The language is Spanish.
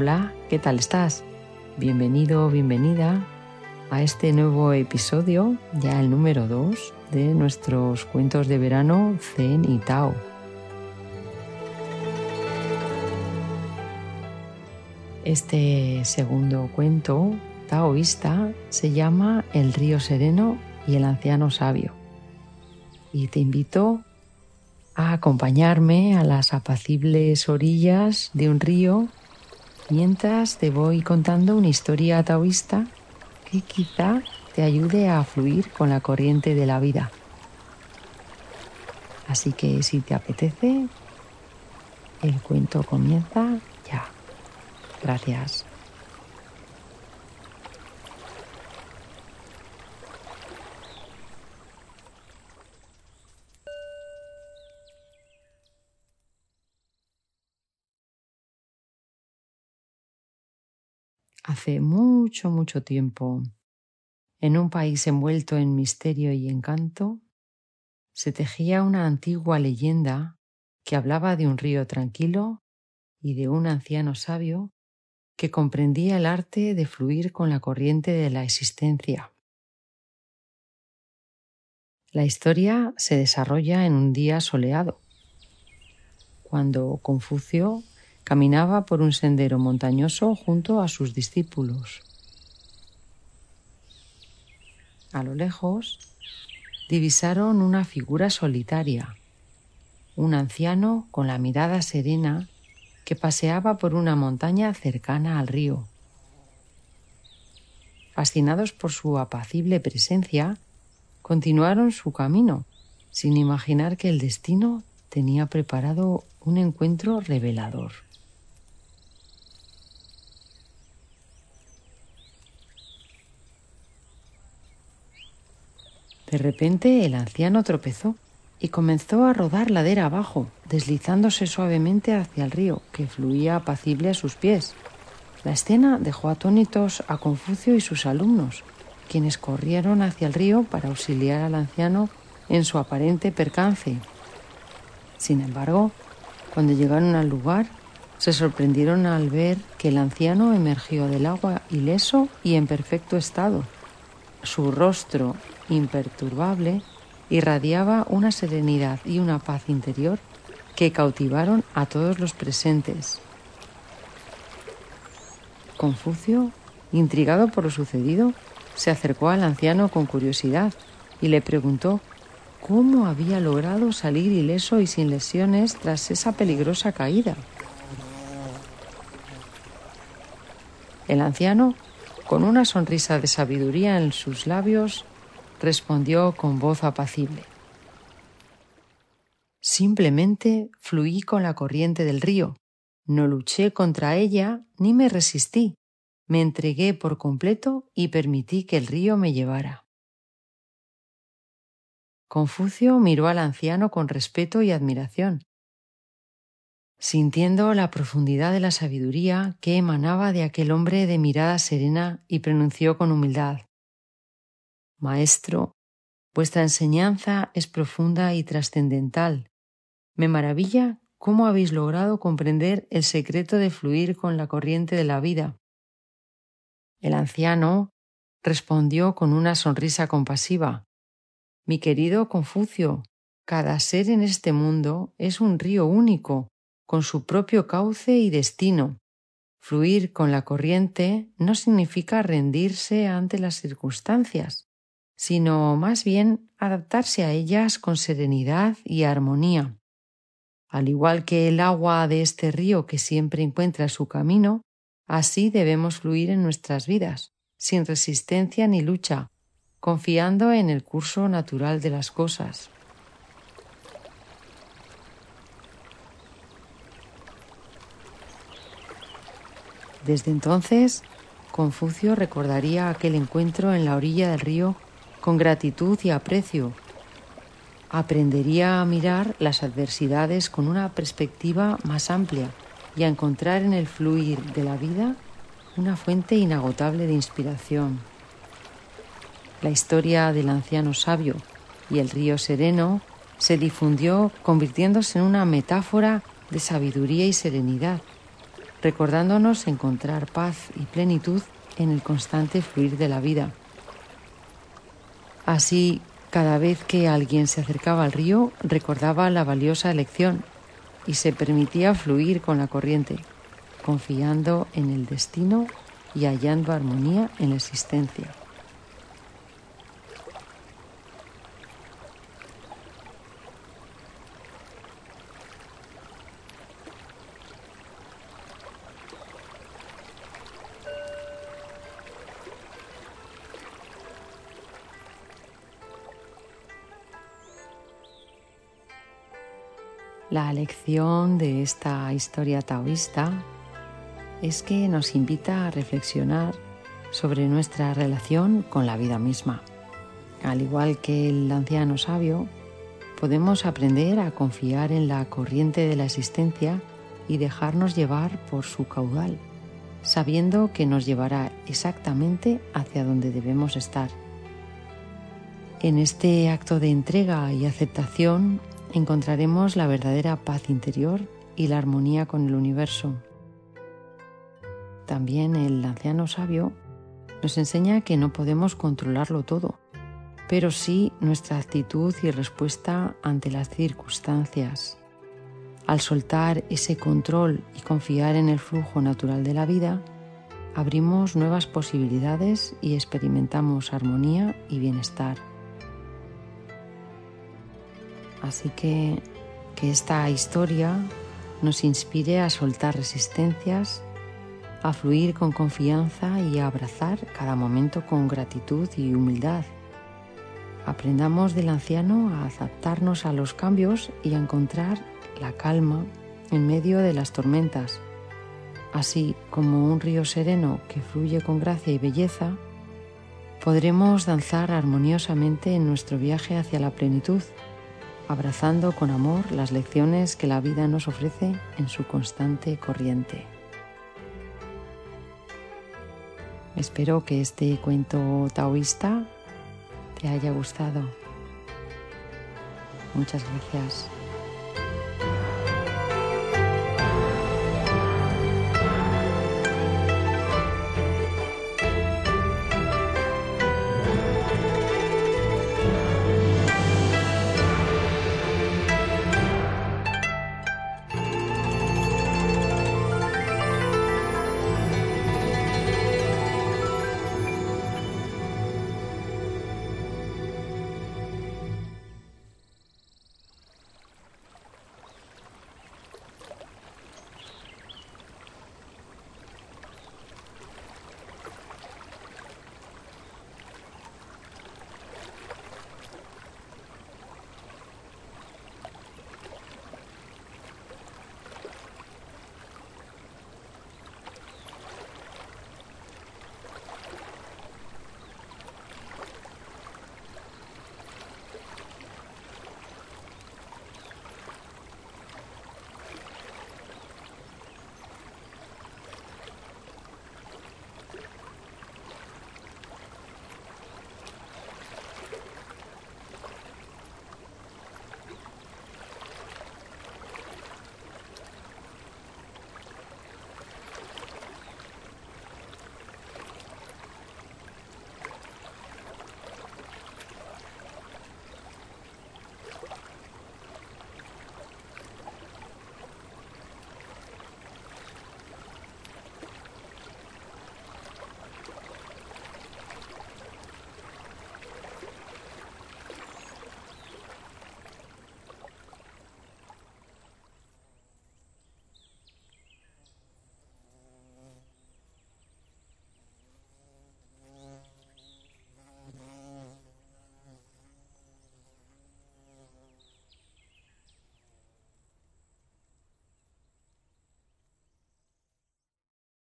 Hola, ¿qué tal estás? Bienvenido, bienvenida a este nuevo episodio, ya el número 2 de nuestros cuentos de verano Zen y Tao. Este segundo cuento taoísta se llama El río sereno y el anciano sabio. Y te invito a acompañarme a las apacibles orillas de un río mientras te voy contando una historia taoísta que quizá te ayude a fluir con la corriente de la vida. Así que si te apetece, el cuento comienza ya. Gracias. Hace mucho, mucho tiempo, en un país envuelto en misterio y encanto, se tejía una antigua leyenda que hablaba de un río tranquilo y de un anciano sabio que comprendía el arte de fluir con la corriente de la existencia. La historia se desarrolla en un día soleado, cuando Confucio caminaba por un sendero montañoso junto a sus discípulos. A lo lejos divisaron una figura solitaria, un anciano con la mirada serena que paseaba por una montaña cercana al río. Fascinados por su apacible presencia, continuaron su camino, sin imaginar que el destino tenía preparado un encuentro revelador. De repente el anciano tropezó y comenzó a rodar ladera abajo, deslizándose suavemente hacia el río, que fluía apacible a sus pies. La escena dejó atónitos a Confucio y sus alumnos, quienes corrieron hacia el río para auxiliar al anciano en su aparente percance. Sin embargo, cuando llegaron al lugar, se sorprendieron al ver que el anciano emergió del agua ileso y en perfecto estado. Su rostro imperturbable, irradiaba una serenidad y una paz interior que cautivaron a todos los presentes. Confucio, intrigado por lo sucedido, se acercó al anciano con curiosidad y le preguntó cómo había logrado salir ileso y sin lesiones tras esa peligrosa caída. El anciano, con una sonrisa de sabiduría en sus labios, respondió con voz apacible. Simplemente fluí con la corriente del río. No luché contra ella ni me resistí. Me entregué por completo y permití que el río me llevara. Confucio miró al anciano con respeto y admiración, sintiendo la profundidad de la sabiduría que emanaba de aquel hombre de mirada serena y pronunció con humildad Maestro, vuestra enseñanza es profunda y trascendental. Me maravilla cómo habéis logrado comprender el secreto de fluir con la corriente de la vida. El anciano respondió con una sonrisa compasiva. Mi querido Confucio, cada ser en este mundo es un río único, con su propio cauce y destino. Fluir con la corriente no significa rendirse ante las circunstancias, sino más bien adaptarse a ellas con serenidad y armonía. Al igual que el agua de este río que siempre encuentra su camino, así debemos fluir en nuestras vidas, sin resistencia ni lucha, confiando en el curso natural de las cosas. Desde entonces, Confucio recordaría aquel encuentro en la orilla del río con gratitud y aprecio. Aprendería a mirar las adversidades con una perspectiva más amplia y a encontrar en el fluir de la vida una fuente inagotable de inspiración. La historia del anciano sabio y el río sereno se difundió convirtiéndose en una metáfora de sabiduría y serenidad, recordándonos encontrar paz y plenitud en el constante fluir de la vida. Así, cada vez que alguien se acercaba al río, recordaba la valiosa lección y se permitía fluir con la corriente, confiando en el destino y hallando armonía en la existencia. La lección de esta historia taoísta es que nos invita a reflexionar sobre nuestra relación con la vida misma. Al igual que el anciano sabio, podemos aprender a confiar en la corriente de la existencia y dejarnos llevar por su caudal, sabiendo que nos llevará exactamente hacia donde debemos estar. En este acto de entrega y aceptación encontraremos la verdadera paz interior y la armonía con el universo. También el anciano sabio nos enseña que no podemos controlarlo todo, pero sí nuestra actitud y respuesta ante las circunstancias. Al soltar ese control y confiar en el flujo natural de la vida, abrimos nuevas posibilidades y experimentamos armonía y bienestar. Así que que esta historia nos inspire a soltar resistencias, a fluir con confianza y a abrazar cada momento con gratitud y humildad. Aprendamos del anciano a adaptarnos a los cambios y a encontrar la calma en medio de las tormentas. Así como un río sereno que fluye con gracia y belleza, podremos danzar armoniosamente en nuestro viaje hacia la plenitud abrazando con amor las lecciones que la vida nos ofrece en su constante corriente. Espero que este cuento taoísta te haya gustado. Muchas gracias.